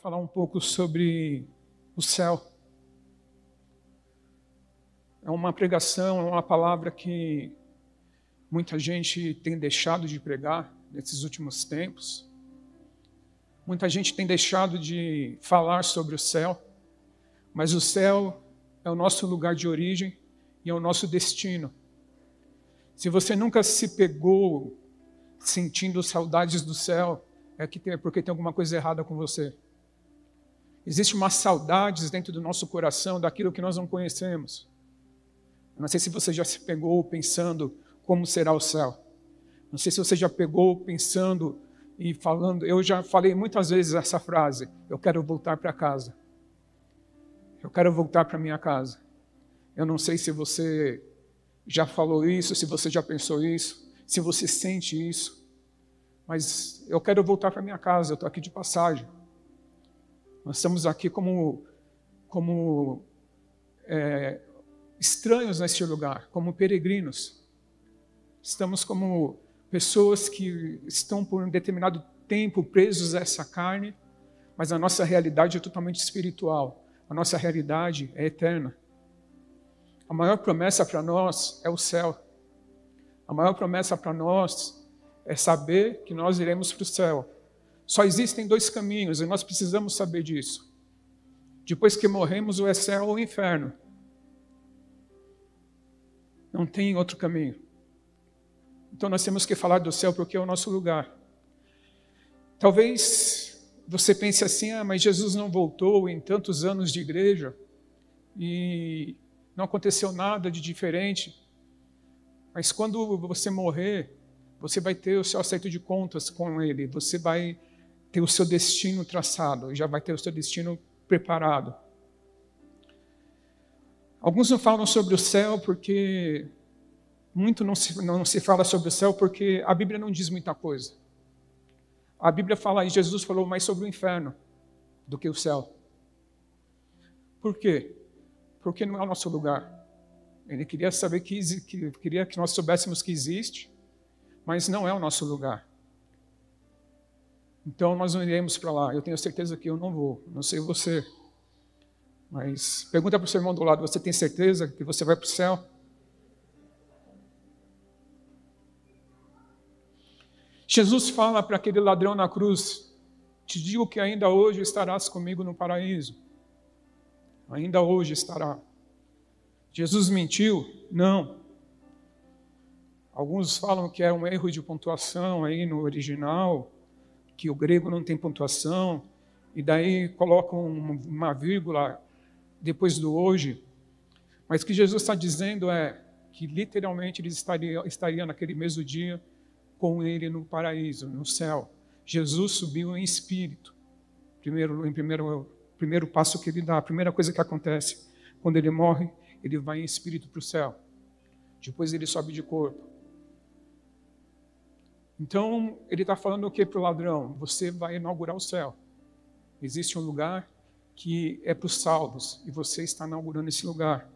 Falar um pouco sobre o céu. É uma pregação, é uma palavra que muita gente tem deixado de pregar nesses últimos tempos. Muita gente tem deixado de falar sobre o céu, mas o céu é o nosso lugar de origem e é o nosso destino. Se você nunca se pegou sentindo saudades do céu, é porque tem alguma coisa errada com você. Existe uma saudades dentro do nosso coração daquilo que nós não conhecemos. Não sei se você já se pegou pensando como será o céu. Não sei se você já pegou pensando e falando. Eu já falei muitas vezes essa frase: Eu quero voltar para casa. Eu quero voltar para minha casa. Eu não sei se você já falou isso, se você já pensou isso, se você sente isso, mas eu quero voltar para minha casa. Eu estou aqui de passagem. Nós estamos aqui como, como é, estranhos neste lugar, como peregrinos. Estamos como pessoas que estão por um determinado tempo presos a essa carne, mas a nossa realidade é totalmente espiritual. A nossa realidade é eterna. A maior promessa para nós é o céu. A maior promessa para nós é saber que nós iremos para o céu. Só existem dois caminhos e nós precisamos saber disso. Depois que morremos, ou é céu ou inferno. Não tem outro caminho. Então nós temos que falar do céu porque é o nosso lugar. Talvez você pense assim: ah, mas Jesus não voltou em tantos anos de igreja e não aconteceu nada de diferente. Mas quando você morrer, você vai ter o seu acerto de contas com Ele, você vai ter o seu destino traçado, já vai ter o seu destino preparado. Alguns não falam sobre o céu porque muito não se, não se fala sobre o céu porque a Bíblia não diz muita coisa. A Bíblia fala, e Jesus falou mais sobre o inferno do que o céu. Por quê? Porque não é o nosso lugar. Ele queria saber que, que queria que nós soubéssemos que existe, mas não é o nosso lugar. Então nós não iremos para lá. Eu tenho certeza que eu não vou. Não sei você. Mas pergunta para o seu irmão do lado: você tem certeza que você vai para o céu? Jesus fala para aquele ladrão na cruz: Te digo que ainda hoje estarás comigo no paraíso. Ainda hoje estará. Jesus mentiu? Não. Alguns falam que é um erro de pontuação aí no original que o grego não tem pontuação, e daí colocam uma vírgula depois do hoje. Mas o que Jesus está dizendo é que literalmente eles estariam, estariam naquele mesmo dia com ele no paraíso, no céu. Jesus subiu em espírito. Primeiro, em primeiro, primeiro passo que ele dá, a primeira coisa que acontece quando ele morre, ele vai em espírito para o céu. Depois ele sobe de corpo. Então, ele está falando o que para o ladrão? Você vai inaugurar o céu. Existe um lugar que é para os salvos, e você está inaugurando esse lugar.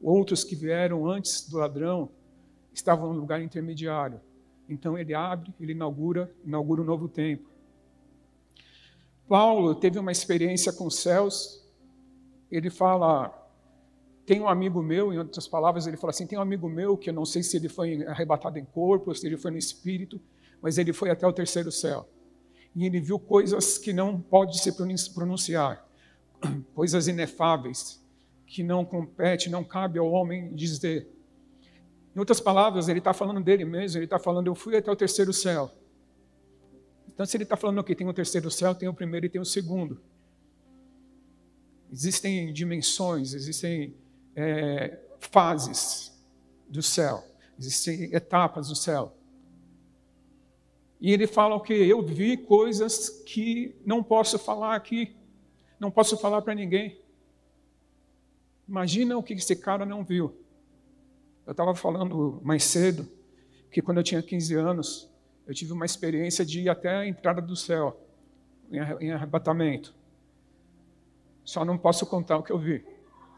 Outros que vieram antes do ladrão estavam no lugar intermediário. Então, ele abre, ele inaugura, inaugura um novo tempo. Paulo teve uma experiência com os céus. Ele fala, tem um amigo meu, em outras palavras, ele fala assim: tem um amigo meu que eu não sei se ele foi arrebatado em corpo, se ele foi no espírito, mas ele foi até o terceiro céu. E ele viu coisas que não pode se pronunciar, coisas inefáveis, que não compete, não cabe ao homem dizer. Em outras palavras, ele está falando dele mesmo, ele está falando, eu fui até o terceiro céu. Então, se ele está falando que tem o terceiro céu, tem o primeiro e tem o segundo. Existem dimensões, existem é, fases do céu, existem etapas do céu. E ele fala que? Eu vi coisas que não posso falar aqui, não posso falar para ninguém. Imagina o que esse cara não viu. Eu estava falando mais cedo que quando eu tinha 15 anos, eu tive uma experiência de ir até a entrada do céu, em arrebatamento. Só não posso contar o que eu vi.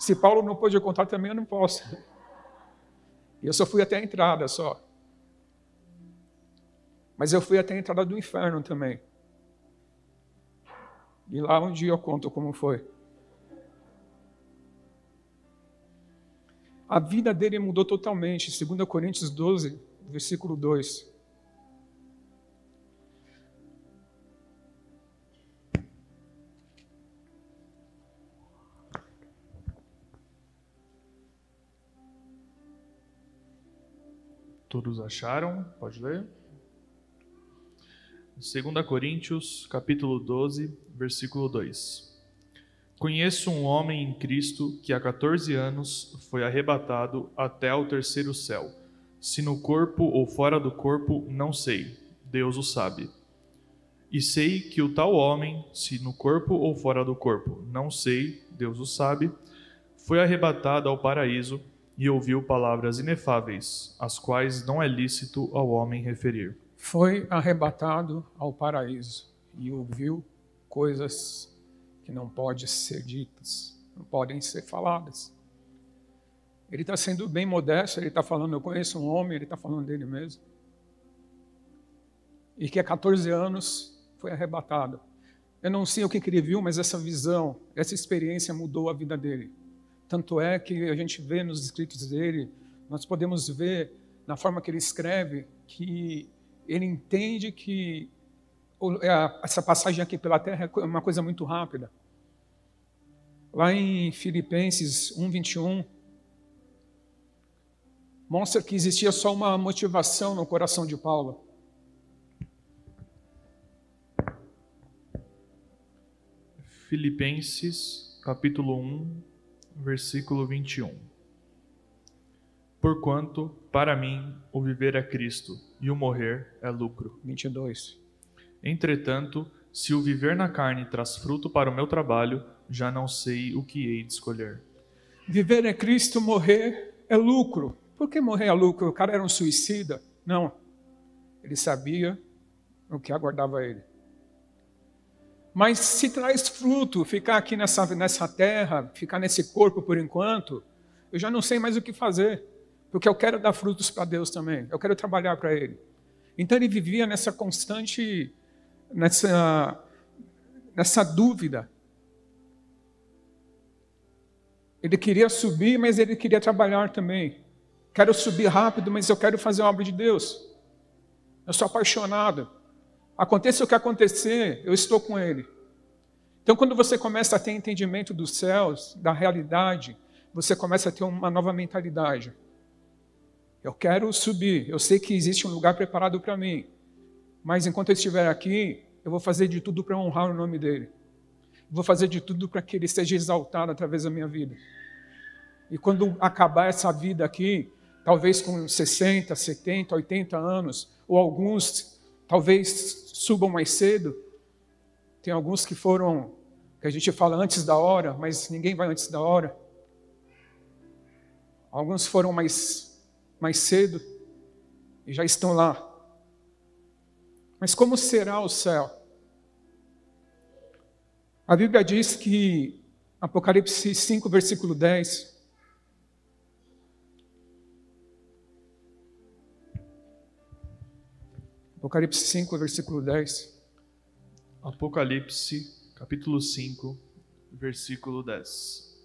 Se Paulo não pôde contar, também eu não posso. E eu só fui até a entrada só. Mas eu fui até a entrada do inferno também. E lá um dia eu conto como foi. A vida dele mudou totalmente. 2 Coríntios 12, versículo 2. Todos acharam? Pode ler. 2 Coríntios, capítulo 12, versículo 2. Conheço um homem em Cristo que há 14 anos foi arrebatado até ao terceiro céu. Se no corpo ou fora do corpo, não sei. Deus o sabe. E sei que o tal homem, se no corpo ou fora do corpo, não sei, Deus o sabe, foi arrebatado ao paraíso e ouviu palavras inefáveis, as quais não é lícito ao homem referir. Foi arrebatado ao paraíso e ouviu coisas que não podem ser ditas, não podem ser faladas. Ele está sendo bem modesto, ele está falando, eu conheço um homem, ele está falando dele mesmo. E que há 14 anos foi arrebatado. Eu não sei o que, ele viu, mas essa visão, essa experiência mudou a vida dele. Tanto é que a gente vê nos escritos dele, nós podemos ver na forma que ele escreve, que ele entende que é, essa passagem aqui pela terra é uma coisa muito rápida. Lá em Filipenses 1:21 mostra que existia só uma motivação no coração de Paulo. Filipenses, capítulo 1, versículo 21. Porquanto, para mim, o viver é Cristo e o morrer é lucro. 22. Entretanto, se o viver na carne traz fruto para o meu trabalho, já não sei o que hei de escolher. Viver é Cristo, morrer é lucro. Por que morrer é lucro? O cara era um suicida? Não. Ele sabia o que aguardava ele. Mas se traz fruto ficar aqui nessa, nessa terra, ficar nesse corpo por enquanto, eu já não sei mais o que fazer. Porque eu quero dar frutos para Deus também. Eu quero trabalhar para Ele. Então ele vivia nessa constante, nessa, nessa dúvida. Ele queria subir, mas ele queria trabalhar também. Quero subir rápido, mas eu quero fazer a obra de Deus. Eu sou apaixonado. Aconteça o que acontecer, eu estou com Ele. Então, quando você começa a ter entendimento dos céus, da realidade, você começa a ter uma nova mentalidade. Eu quero subir, eu sei que existe um lugar preparado para mim, mas enquanto eu estiver aqui, eu vou fazer de tudo para honrar o nome dele. Vou fazer de tudo para que ele seja exaltado através da minha vida. E quando acabar essa vida aqui, talvez com 60, 70, 80 anos, ou alguns talvez subam mais cedo. Tem alguns que foram, que a gente fala antes da hora, mas ninguém vai antes da hora. Alguns foram mais, mais cedo e já estão lá. Mas como será o céu? A Bíblia diz que, Apocalipse 5, versículo 10, Apocalipse 5, versículo 10. Apocalipse, capítulo 5, versículo 10.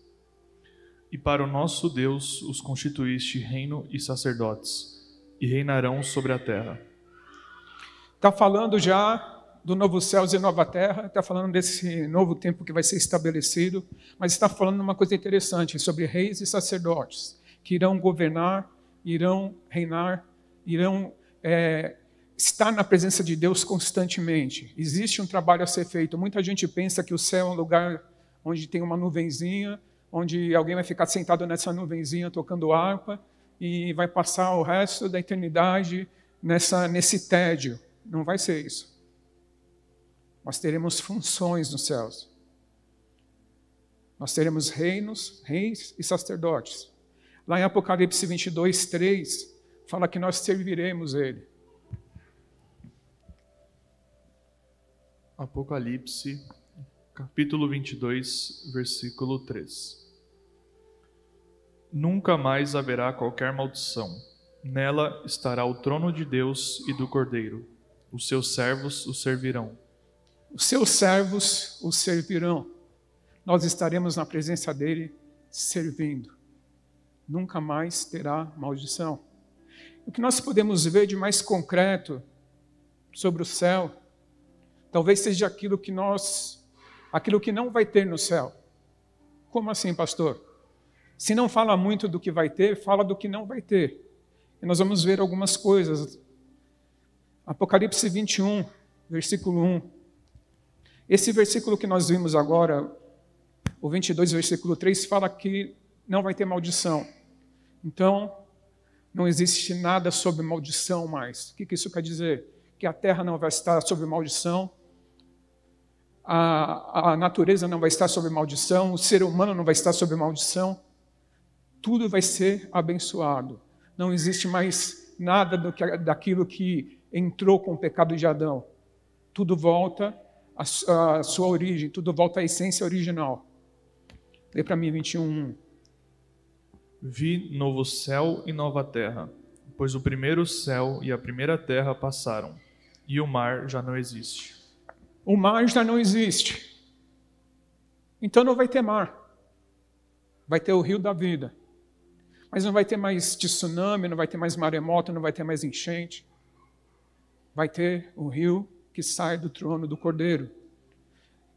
E para o nosso Deus os constituíste reino e sacerdotes, e reinarão sobre a terra. Está falando já do novo céus e nova terra, está falando desse novo tempo que vai ser estabelecido, mas está falando uma coisa interessante sobre reis e sacerdotes, que irão governar, irão reinar, irão é, estar na presença de Deus constantemente. Existe um trabalho a ser feito. Muita gente pensa que o céu é um lugar onde tem uma nuvenzinha, onde alguém vai ficar sentado nessa nuvenzinha tocando harpa e vai passar o resto da eternidade nessa nesse tédio. Não vai ser isso. Nós teremos funções nos céus. Nós teremos reinos, reis e sacerdotes. Lá em Apocalipse 22, 3, fala que nós serviremos Ele. Apocalipse, capítulo 22, versículo 3. Nunca mais haverá qualquer maldição. Nela estará o trono de Deus e do Cordeiro. Os seus servos o servirão. Os seus servos o servirão. Nós estaremos na presença dele servindo. Nunca mais terá maldição. O que nós podemos ver de mais concreto sobre o céu, talvez seja aquilo que nós, aquilo que não vai ter no céu. Como assim, pastor? Se não fala muito do que vai ter, fala do que não vai ter. E nós vamos ver algumas coisas. Apocalipse 21, versículo 1. Esse versículo que nós vimos agora, o 22, versículo 3, fala que não vai ter maldição. Então, não existe nada sobre maldição mais. O que isso quer dizer? Que a terra não vai estar sob maldição, a, a natureza não vai estar sob maldição, o ser humano não vai estar sob maldição. Tudo vai ser abençoado. Não existe mais nada do que, daquilo que entrou com o pecado de Adão. Tudo volta à, à sua origem, tudo volta à essência original. Lê para mim 21. Vi novo céu e nova terra, pois o primeiro céu e a primeira terra passaram, e o mar já não existe. O mar já não existe. Então não vai ter mar. Vai ter o rio da vida. Mas não vai ter mais tsunami, não vai ter mais maremoto, não vai ter mais enchente. Vai ter o rio que sai do trono do Cordeiro.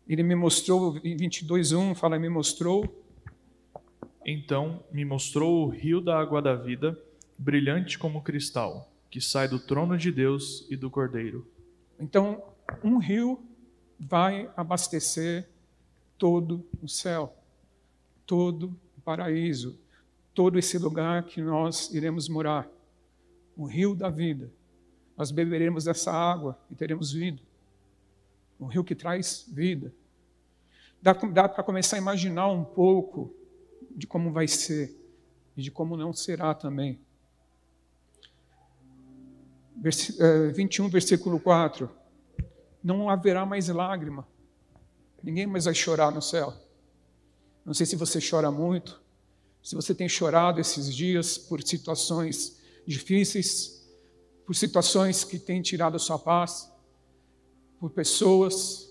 Ele me mostrou, em 22.1, fala, me mostrou então me mostrou o rio da água da vida, brilhante como cristal, que sai do trono de Deus e do Cordeiro. Então, um rio vai abastecer todo o céu, todo o paraíso, todo esse lugar que nós iremos morar. O rio da vida. Nós beberemos dessa água e teremos vida. Um rio que traz vida. Dá, dá para começar a imaginar um pouco de como vai ser e de como não será também. Vers 21, eh, versículo 4. Não haverá mais lágrima. Ninguém mais vai chorar no céu. Não sei se você chora muito, se você tem chorado esses dias por situações difíceis, por situações que têm tirado a sua paz, por pessoas,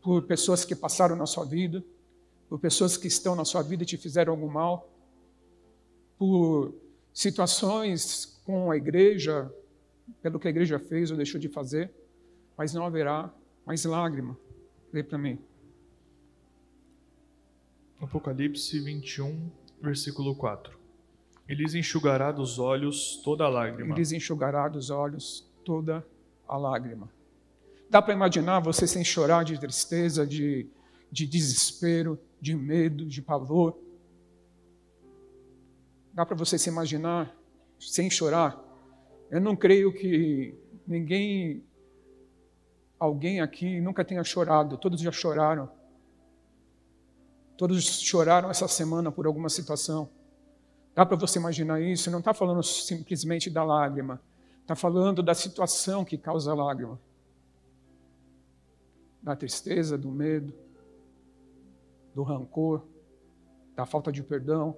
por pessoas que passaram na sua vida por pessoas que estão na sua vida e te fizeram algum mal, por situações com a igreja, pelo que a igreja fez ou deixou de fazer, mas não haverá mais lágrima. Lê para mim. Apocalipse 21, versículo 4. Ele lhes enxugará dos olhos toda a lágrima. Ele lhes enxugará dos olhos toda a lágrima. Dá para imaginar você sem chorar de tristeza, de, de desespero, de medo, de pavor. Dá para você se imaginar sem chorar? Eu não creio que ninguém, alguém aqui nunca tenha chorado, todos já choraram. Todos choraram essa semana por alguma situação. Dá para você imaginar isso? Não está falando simplesmente da lágrima, está falando da situação que causa a lágrima, da tristeza, do medo do rancor, da falta de perdão.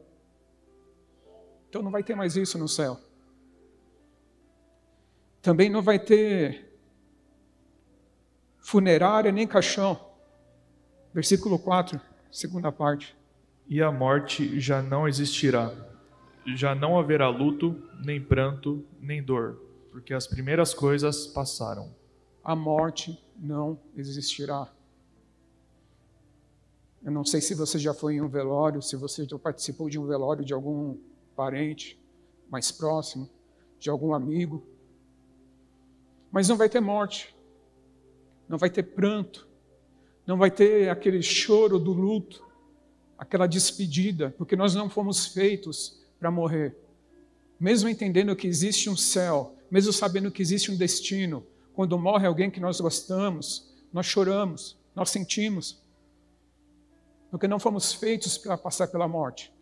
Então não vai ter mais isso no céu. Também não vai ter funerária nem caixão. Versículo 4, segunda parte. E a morte já não existirá. Já não haverá luto, nem pranto, nem dor, porque as primeiras coisas passaram. A morte não existirá. Eu não sei se você já foi em um velório, se você já participou de um velório de algum parente mais próximo, de algum amigo. Mas não vai ter morte, não vai ter pranto, não vai ter aquele choro do luto, aquela despedida, porque nós não fomos feitos para morrer. Mesmo entendendo que existe um céu, mesmo sabendo que existe um destino, quando morre alguém que nós gostamos, nós choramos, nós sentimos, porque não fomos feitos para passar pela morte.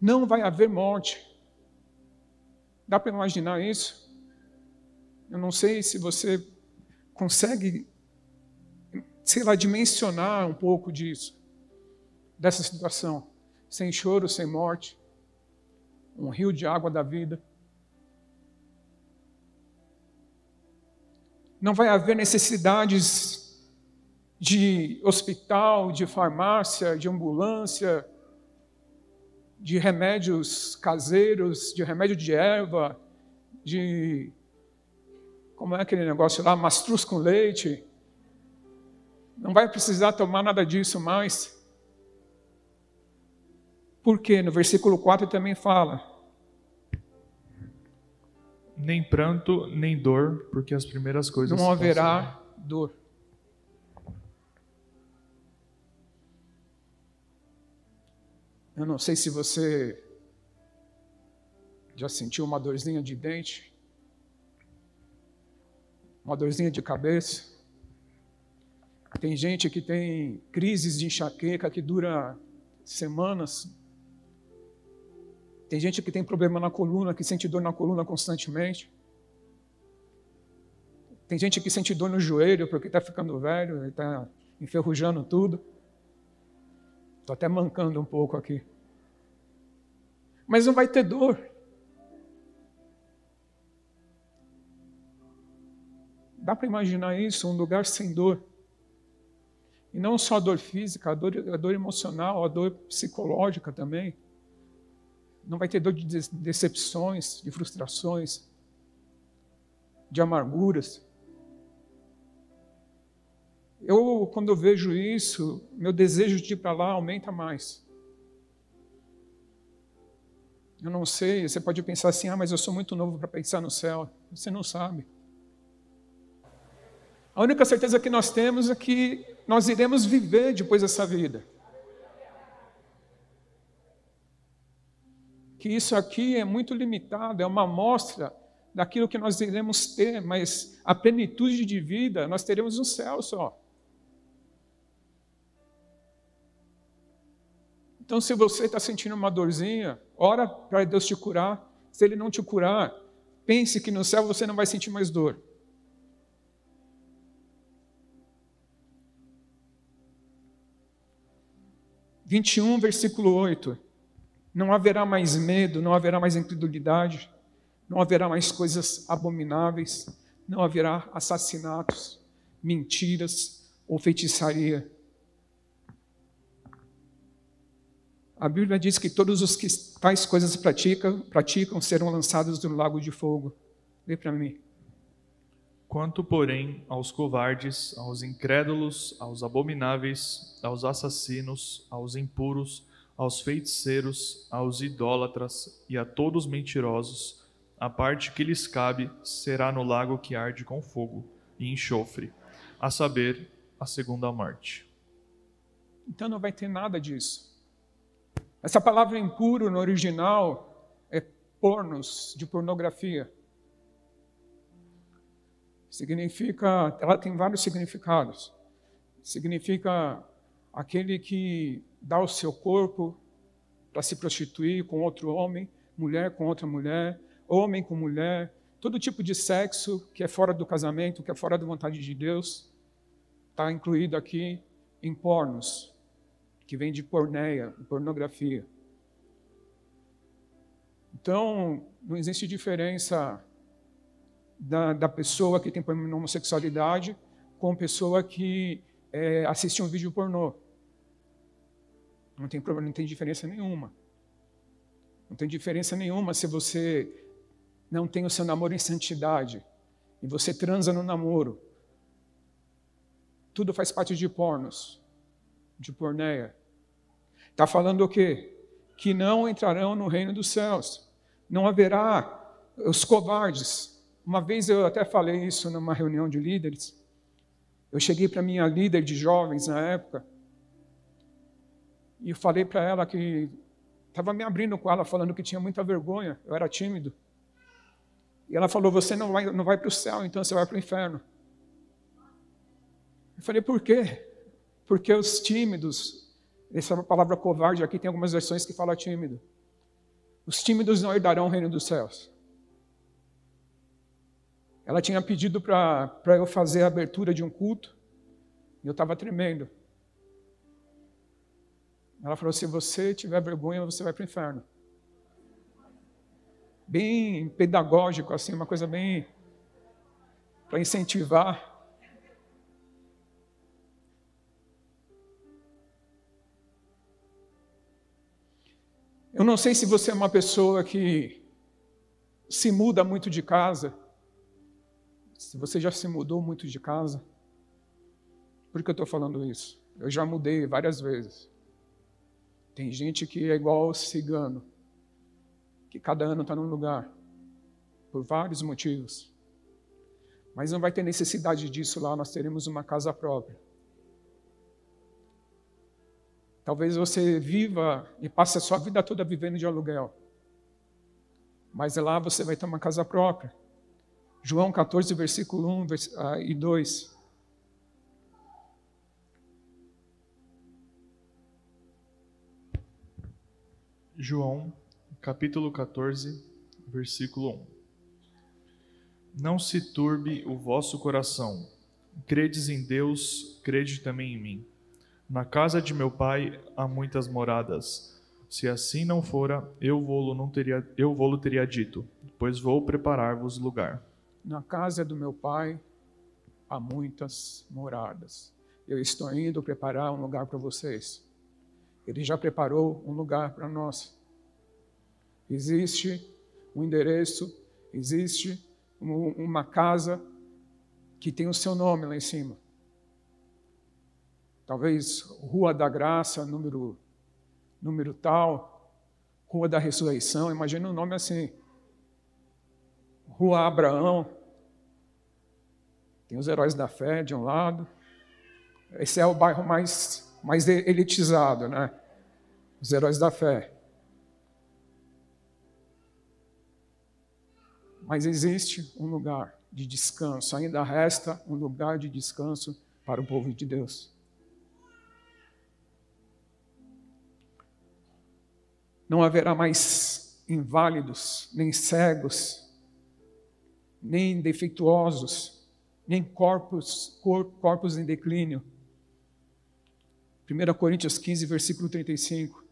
Não vai haver morte. Dá para imaginar isso? Eu não sei se você consegue, sei lá, dimensionar um pouco disso, dessa situação. Sem choro, sem morte, um rio de água da vida. não vai haver necessidades de hospital, de farmácia, de ambulância, de remédios caseiros, de remédio de erva, de. Como é aquele negócio lá? Mastruz com leite. Não vai precisar tomar nada disso mais. Porque no versículo 4 também fala: Nem pranto, nem dor, porque as primeiras coisas. Não haverá dor. Eu não sei se você já sentiu uma dorzinha de dente, uma dorzinha de cabeça. Tem gente que tem crises de enxaqueca que dura semanas. Tem gente que tem problema na coluna, que sente dor na coluna constantemente. Tem gente que sente dor no joelho porque está ficando velho, está enferrujando tudo. Estou até mancando um pouco aqui. Mas não vai ter dor. Dá para imaginar isso, um lugar sem dor. E não só a dor física, a dor, a dor emocional, a dor psicológica também. Não vai ter dor de decepções, de frustrações, de amarguras. Eu, quando eu vejo isso, meu desejo de ir para lá aumenta mais. Eu não sei, você pode pensar assim, ah, mas eu sou muito novo para pensar no céu. Você não sabe. A única certeza que nós temos é que nós iremos viver depois dessa vida. Que isso aqui é muito limitado, é uma amostra daquilo que nós iremos ter, mas a plenitude de vida nós teremos no céu só. Então, se você está sentindo uma dorzinha, ora para Deus te curar. Se Ele não te curar, pense que no céu você não vai sentir mais dor. 21, versículo 8. Não haverá mais medo, não haverá mais incredulidade, não haverá mais coisas abomináveis, não haverá assassinatos, mentiras ou feitiçaria. A Bíblia diz que todos os que tais coisas praticam, praticam serão lançados no lago de fogo. Lê para mim. Quanto, porém, aos covardes, aos incrédulos, aos abomináveis, aos assassinos, aos impuros, aos feiticeiros, aos idólatras e a todos mentirosos, a parte que lhes cabe será no lago que arde com fogo e enxofre, a saber, a segunda morte. Então não vai ter nada disso. Essa palavra impuro no original é pornos, de pornografia. Significa, ela tem vários significados. Significa aquele que dá o seu corpo para se prostituir com outro homem, mulher com outra mulher, homem com mulher, todo tipo de sexo que é fora do casamento, que é fora da vontade de Deus, está incluído aqui em pornos, que vem de porneia, pornografia. Então, não existe diferença da, da pessoa que tem problema de homossexualidade com pessoa que é, assiste um vídeo pornô. Não tem problema, não tem diferença nenhuma. Não tem diferença nenhuma se você não tem o seu namoro em santidade e você transa no namoro. Tudo faz parte de pornos, de porneia. Está falando o quê? Que não entrarão no reino dos céus. Não haverá os covardes, uma vez eu até falei isso numa reunião de líderes. Eu cheguei para minha líder de jovens na época e eu falei para ela que estava me abrindo com ela, falando que tinha muita vergonha, eu era tímido. E ela falou: Você não vai, não vai para o céu, então você vai para o inferno. Eu falei: Por quê? Porque os tímidos, essa palavra covarde aqui tem algumas versões que fala tímido. Os tímidos não herdarão o reino dos céus. Ela tinha pedido para eu fazer a abertura de um culto, e eu estava tremendo. Ela falou: se você tiver vergonha, você vai para o inferno. Bem pedagógico, assim, uma coisa bem. para incentivar. Eu não sei se você é uma pessoa que se muda muito de casa. Se você já se mudou muito de casa. Por que eu estou falando isso? Eu já mudei várias vezes. Tem gente que é igual cigano, que cada ano está num lugar, por vários motivos. Mas não vai ter necessidade disso lá, nós teremos uma casa própria. Talvez você viva e passe a sua vida toda vivendo de aluguel. Mas lá você vai ter uma casa própria. João 14, versículo 1 e 2. João, capítulo 14, versículo 1. Não se turbe o vosso coração. Credes em Deus, crede também em mim. Na casa de meu pai há muitas moradas. Se assim não fora, eu vou-lo teria eu vou-lo teria dito, pois vou preparar-vos lugar. Na casa do meu pai há muitas moradas. Eu estou indo preparar um lugar para vocês. Ele já preparou um lugar para nós. Existe um endereço, existe uma casa que tem o seu nome lá em cima. Talvez Rua da Graça, número, número tal, Rua da Ressurreição, imagina um nome assim. Rua Abraão, tem os heróis da fé de um lado. Esse é o bairro mais mais elitizado, né? Os heróis da fé. Mas existe um lugar de descanso, ainda resta um lugar de descanso para o povo de Deus. Não haverá mais inválidos, nem cegos, nem defeituosos, nem corpos, corpos em declínio 1 Coríntios 15, versículo 35.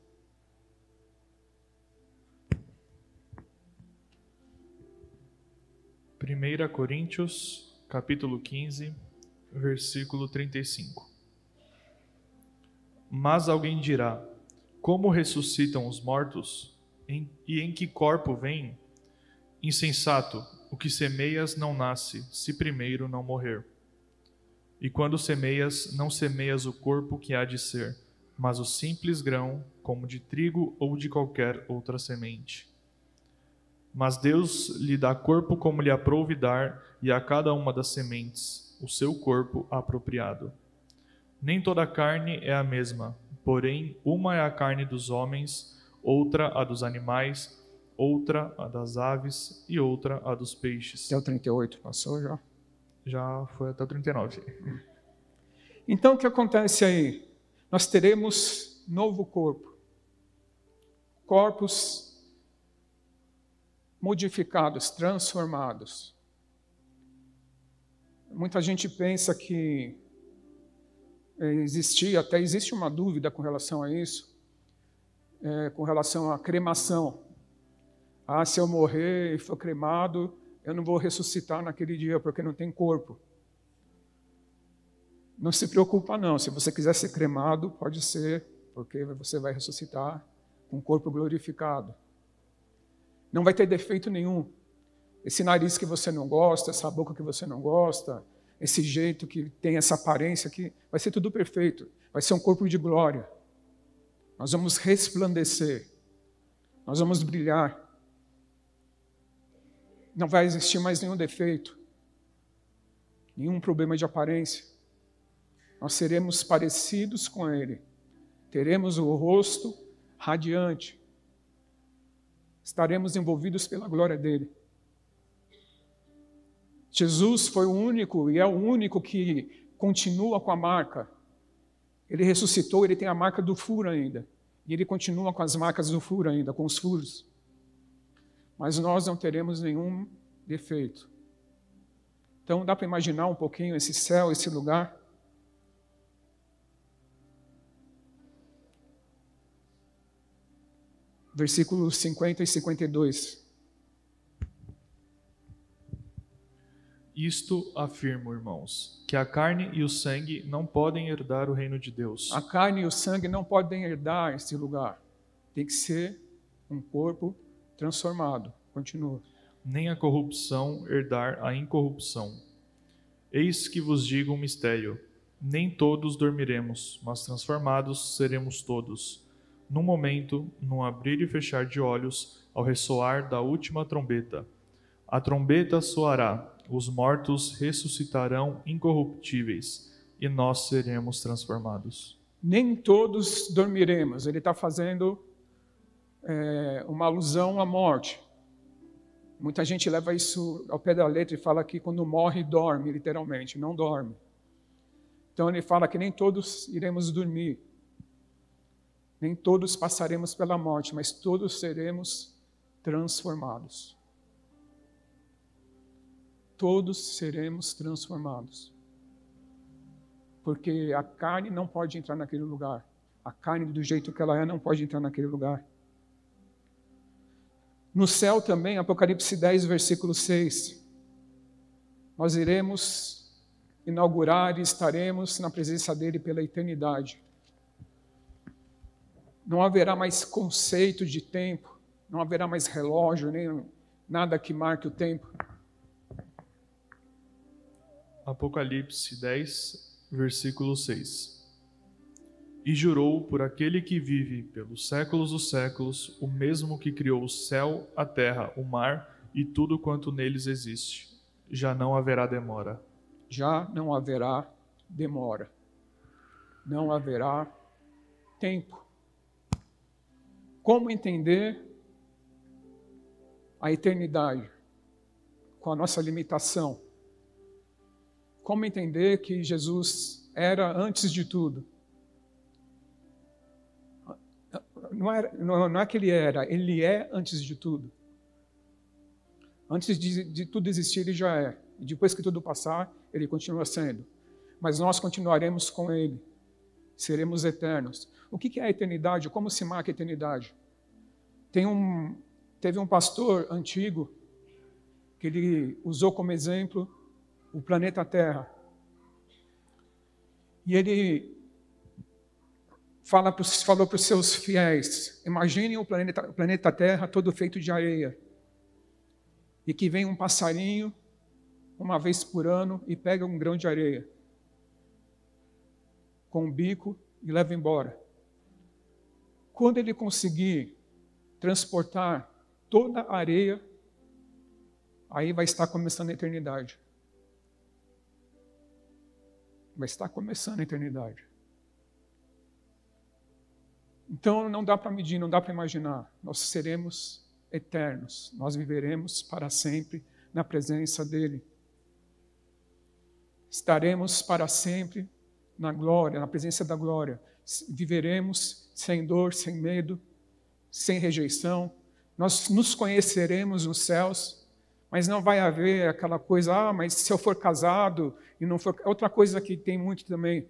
Primeira Coríntios, capítulo 15, versículo 35. Mas alguém dirá: Como ressuscitam os mortos? e em que corpo vêm? Insensato, o que semeias não nasce, se primeiro não morrer. E quando semeias, não semeias o corpo que há de ser, mas o simples grão, como de trigo ou de qualquer outra semente. Mas Deus lhe dá corpo como lhe aprouve dar, e a cada uma das sementes o seu corpo apropriado. Nem toda carne é a mesma, porém, uma é a carne dos homens, outra a dos animais, outra a das aves e outra a dos peixes. Até o 38 passou já? Já foi até o 39. Então o que acontece aí? Nós teremos novo corpo. Corpos modificados, transformados. Muita gente pensa que existia, até existe uma dúvida com relação a isso, é, com relação à cremação. Ah, se eu morrer e for cremado, eu não vou ressuscitar naquele dia porque não tem corpo. Não se preocupa não, se você quiser ser cremado, pode ser, porque você vai ressuscitar com um corpo glorificado. Não vai ter defeito nenhum. Esse nariz que você não gosta, essa boca que você não gosta, esse jeito que tem essa aparência aqui, vai ser tudo perfeito. Vai ser um corpo de glória. Nós vamos resplandecer. Nós vamos brilhar não vai existir mais nenhum defeito, nenhum problema de aparência. Nós seremos parecidos com Ele, teremos o rosto radiante, estaremos envolvidos pela glória dele. Jesus foi o único e é o único que continua com a marca. Ele ressuscitou, ele tem a marca do furo ainda. E ele continua com as marcas do furo ainda, com os furos mas nós não teremos nenhum defeito. Então dá para imaginar um pouquinho esse céu, esse lugar? Versículos 50 e 52. Isto afirmo, irmãos, que a carne e o sangue não podem herdar o reino de Deus. A carne e o sangue não podem herdar esse lugar. Tem que ser um corpo transformado. Continua. Nem a corrupção herdar a incorrupção. Eis que vos digo um mistério: nem todos dormiremos, mas transformados seremos todos. Num momento, num abrir e fechar de olhos, ao ressoar da última trombeta. A trombeta soará, os mortos ressuscitarão incorruptíveis, e nós seremos transformados. Nem todos dormiremos. Ele está fazendo é, uma alusão à morte. Muita gente leva isso ao pé da letra e fala que quando morre, dorme, literalmente. Não dorme. Então ele fala que nem todos iremos dormir. Nem todos passaremos pela morte, mas todos seremos transformados. Todos seremos transformados. Porque a carne não pode entrar naquele lugar. A carne, do jeito que ela é, não pode entrar naquele lugar. No céu também, Apocalipse 10, versículo 6. Nós iremos inaugurar e estaremos na presença dele pela eternidade. Não haverá mais conceito de tempo, não haverá mais relógio, nem nada que marque o tempo. Apocalipse 10, versículo 6. E jurou por aquele que vive pelos séculos dos séculos, o mesmo que criou o céu, a terra, o mar e tudo quanto neles existe. Já não haverá demora. Já não haverá demora. Não haverá tempo. Como entender a eternidade com a nossa limitação? Como entender que Jesus era antes de tudo? Não, era, não, não é que ele era, ele é antes de tudo. Antes de, de tudo existir, ele já é. E depois que tudo passar, ele continua sendo. Mas nós continuaremos com ele. Seremos eternos. O que é a eternidade? Como se marca a eternidade? Tem um, teve um pastor antigo que ele usou como exemplo o planeta Terra. E ele fala falou para os seus fiéis: imaginem o planeta, o planeta Terra todo feito de areia. E que vem um passarinho uma vez por ano e pega um grão de areia com um bico e leva embora. Quando ele conseguir transportar toda a areia, aí vai estar começando a eternidade. Vai estar começando a eternidade. Então não dá para medir, não dá para imaginar. Nós seremos eternos, nós viveremos para sempre na presença dEle. Estaremos para sempre na glória, na presença da glória. Viveremos sem dor, sem medo, sem rejeição. Nós nos conheceremos nos céus, mas não vai haver aquela coisa, ah, mas se eu for casado e não for. Outra coisa que tem muito também.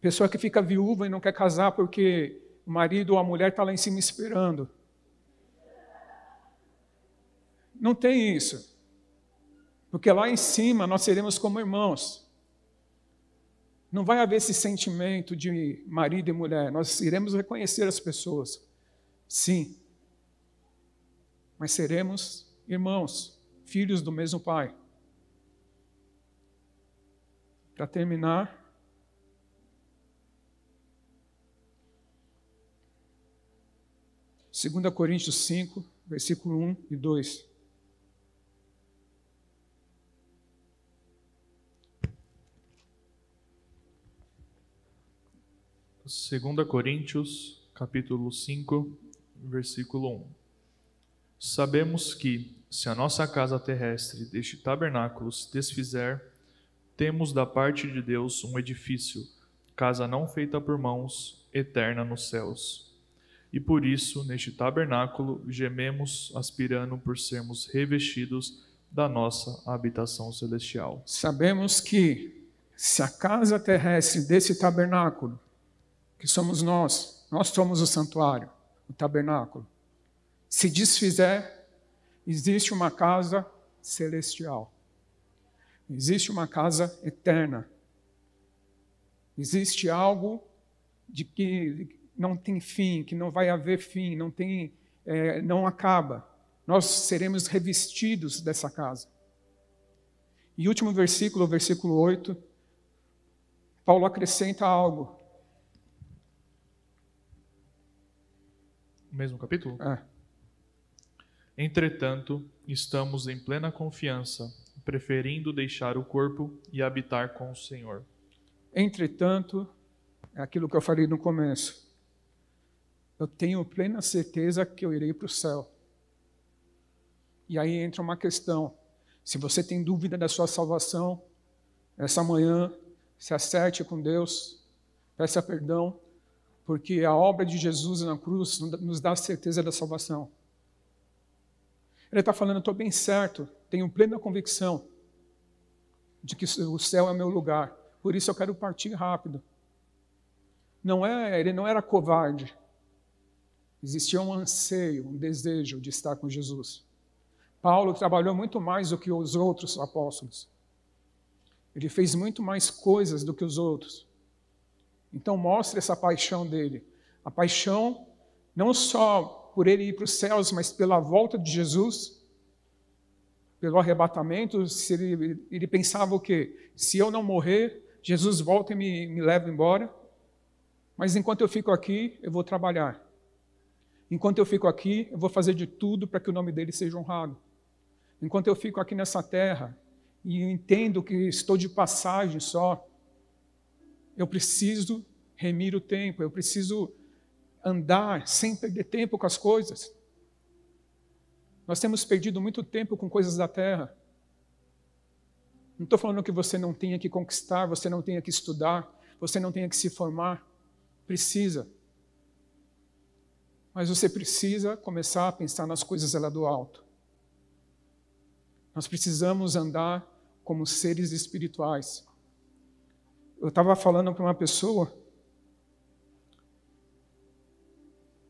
Pessoa que fica viúva e não quer casar porque o marido ou a mulher está lá em cima esperando. Não tem isso. Porque lá em cima nós seremos como irmãos. Não vai haver esse sentimento de marido e mulher. Nós iremos reconhecer as pessoas. Sim. Mas seremos irmãos, filhos do mesmo pai. Para terminar, 2 Coríntios 5, versículo 1 e 2. Segunda Coríntios, capítulo 5, versículo 1. Sabemos que, se a nossa casa terrestre deste tabernáculo se desfizer, temos da parte de Deus um edifício, casa não feita por mãos, eterna nos céus e por isso, neste tabernáculo, gememos aspirando por sermos revestidos da nossa habitação celestial. Sabemos que se a casa terrestre desse tabernáculo, que somos nós, nós somos o santuário, o tabernáculo, se desfizer, existe uma casa celestial. Existe uma casa eterna. Existe algo de que não tem fim, que não vai haver fim, não tem, é, não acaba. Nós seremos revestidos dessa casa. E último versículo, versículo 8, Paulo acrescenta algo. Mesmo capítulo? É. Entretanto, estamos em plena confiança, preferindo deixar o corpo e habitar com o Senhor. Entretanto, é aquilo que eu falei no começo. Eu tenho plena certeza que eu irei para o céu. E aí entra uma questão. Se você tem dúvida da sua salvação, essa manhã, se acerte com Deus, peça perdão, porque a obra de Jesus na cruz nos dá a certeza da salvação. Ele está falando, estou bem certo, tenho plena convicção de que o céu é meu lugar. Por isso eu quero partir rápido. Não é, ele não era covarde. Existia um anseio, um desejo de estar com Jesus. Paulo trabalhou muito mais do que os outros apóstolos. Ele fez muito mais coisas do que os outros. Então mostre essa paixão dele. A paixão não só por ele ir para os céus, mas pela volta de Jesus, pelo arrebatamento. Se ele, ele pensava o quê? Se eu não morrer, Jesus volta e me, me leva embora. Mas enquanto eu fico aqui, eu vou trabalhar. Enquanto eu fico aqui, eu vou fazer de tudo para que o nome dele seja honrado. Enquanto eu fico aqui nessa terra e entendo que estou de passagem só, eu preciso remir o tempo, eu preciso andar sem perder tempo com as coisas. Nós temos perdido muito tempo com coisas da terra. Não estou falando que você não tenha que conquistar, você não tenha que estudar, você não tenha que se formar. Precisa. Mas você precisa começar a pensar nas coisas lá do alto. Nós precisamos andar como seres espirituais. Eu estava falando para uma pessoa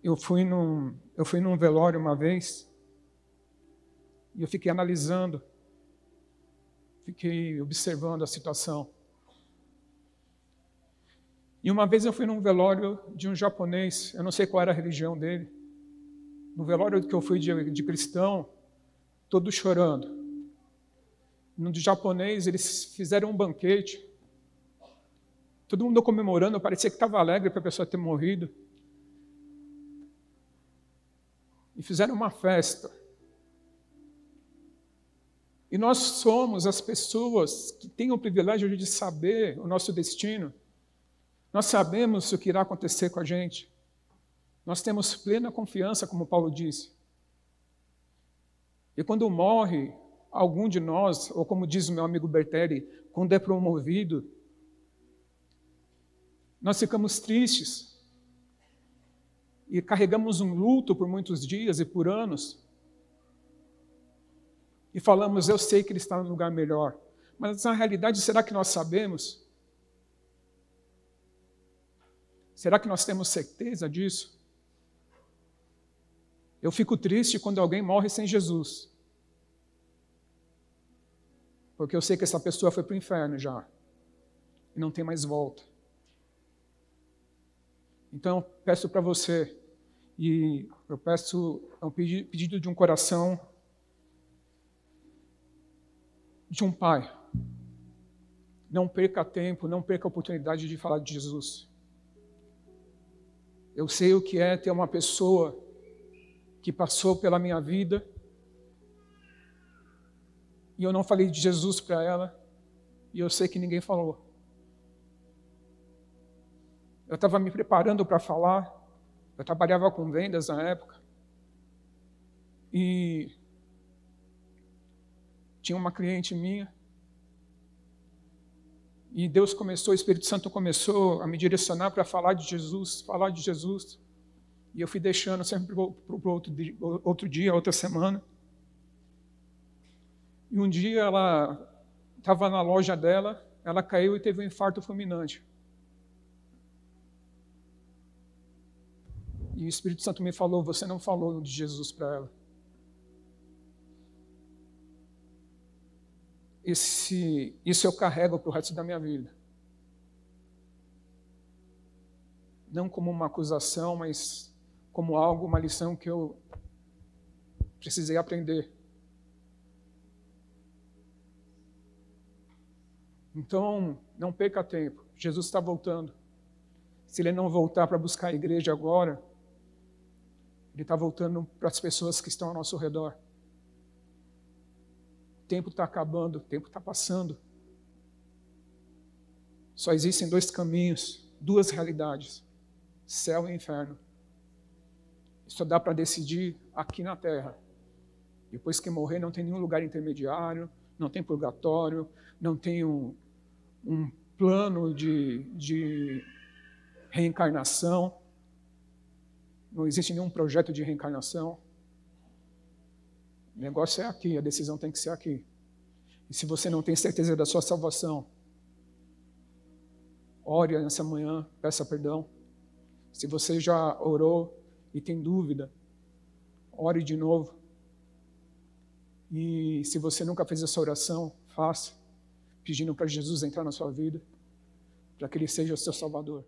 eu fui num, eu fui num velório uma vez e eu fiquei analisando, fiquei observando a situação. E uma vez eu fui num velório de um japonês, eu não sei qual era a religião dele. No velório que eu fui de, de cristão, todos chorando. No de japonês, eles fizeram um banquete. Todo mundo comemorando, parecia que estava alegre para a pessoa ter morrido. e fizeram uma festa. E nós somos as pessoas que têm o privilégio de saber o nosso destino. Nós sabemos o que irá acontecer com a gente. Nós temos plena confiança, como Paulo disse. E quando morre algum de nós, ou como diz o meu amigo Bertelli, quando é promovido, nós ficamos tristes, e carregamos um luto por muitos dias e por anos, e falamos, eu sei que ele está no lugar melhor. Mas na realidade, será que nós sabemos? Será que nós temos certeza disso? Eu fico triste quando alguém morre sem Jesus. Porque eu sei que essa pessoa foi para o inferno já. E não tem mais volta. Então, peço para você, e eu peço, é um pedido de um coração de um pai. Não perca tempo, não perca a oportunidade de falar de Jesus. Eu sei o que é ter uma pessoa que passou pela minha vida e eu não falei de Jesus para ela e eu sei que ninguém falou. Eu estava me preparando para falar. Eu trabalhava com vendas na época. E tinha uma cliente minha. E Deus começou, o Espírito Santo começou a me direcionar para falar de Jesus, falar de Jesus. E eu fui deixando sempre para outro, outro dia, outra semana. E um dia ela estava na loja dela, ela caiu e teve um infarto fulminante. E o Espírito Santo me falou: Você não falou de Jesus para ela. Esse, isso eu carrego para o resto da minha vida. Não como uma acusação, mas como algo, uma lição que eu precisei aprender. Então, não perca tempo. Jesus está voltando. Se ele não voltar para buscar a igreja agora, ele está voltando para as pessoas que estão ao nosso redor. Tempo está acabando, o tempo está passando. Só existem dois caminhos, duas realidades: céu e inferno. Só dá para decidir aqui na terra. Depois que morrer, não tem nenhum lugar intermediário, não tem purgatório, não tem um, um plano de, de reencarnação. Não existe nenhum projeto de reencarnação. O negócio é aqui, a decisão tem que ser aqui. E se você não tem certeza da sua salvação, ore nessa manhã, peça perdão. Se você já orou e tem dúvida, ore de novo. E se você nunca fez essa oração, faça, pedindo para Jesus entrar na sua vida, para que Ele seja o seu Salvador.